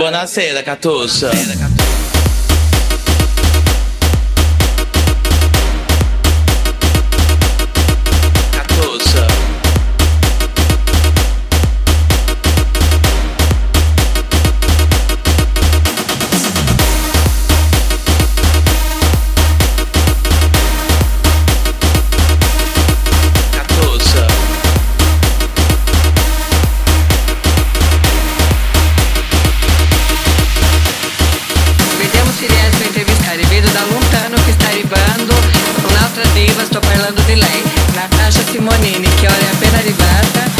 Buonasera, Catussa. Catussa. Un'altra diva, sto parlando di lei, Natasha Simonini, che ora è appena arrivata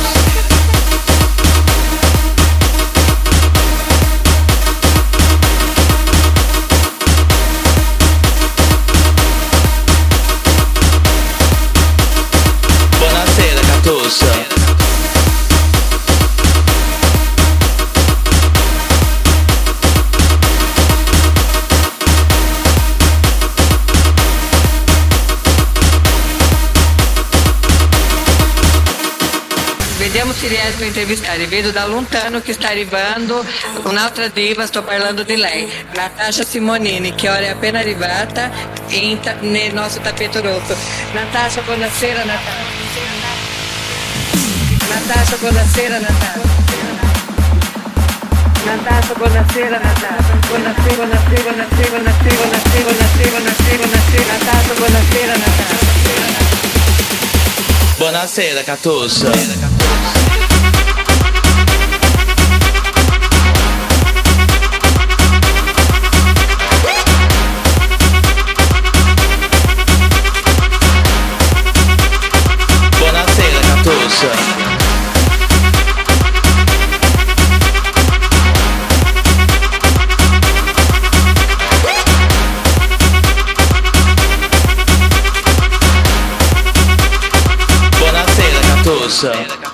Vediamo se riesco a intervistare. Vedo da lontano che sta arrivando un'altra diva, sto parlando di lei, Natasha Simonini, che ora è appena arrivata entra nel nostro tappeto rosso. Natasha, buonasera Natasha. Natasha, buonasera Natasha. Natasha, buonasera Natasha. Buonasera, buonasera, buonasera, buonasera, Buonasera, Catussa. Buonasera, So.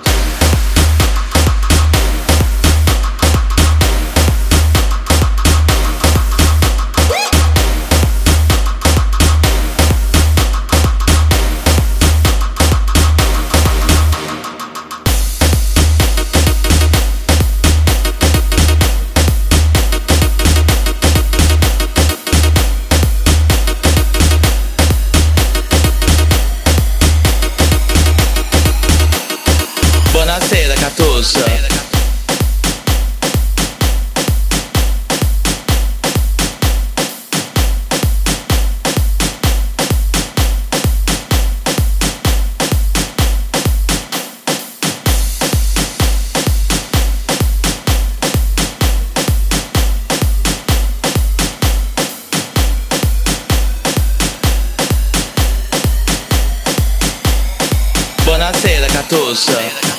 Sentosa. Uh,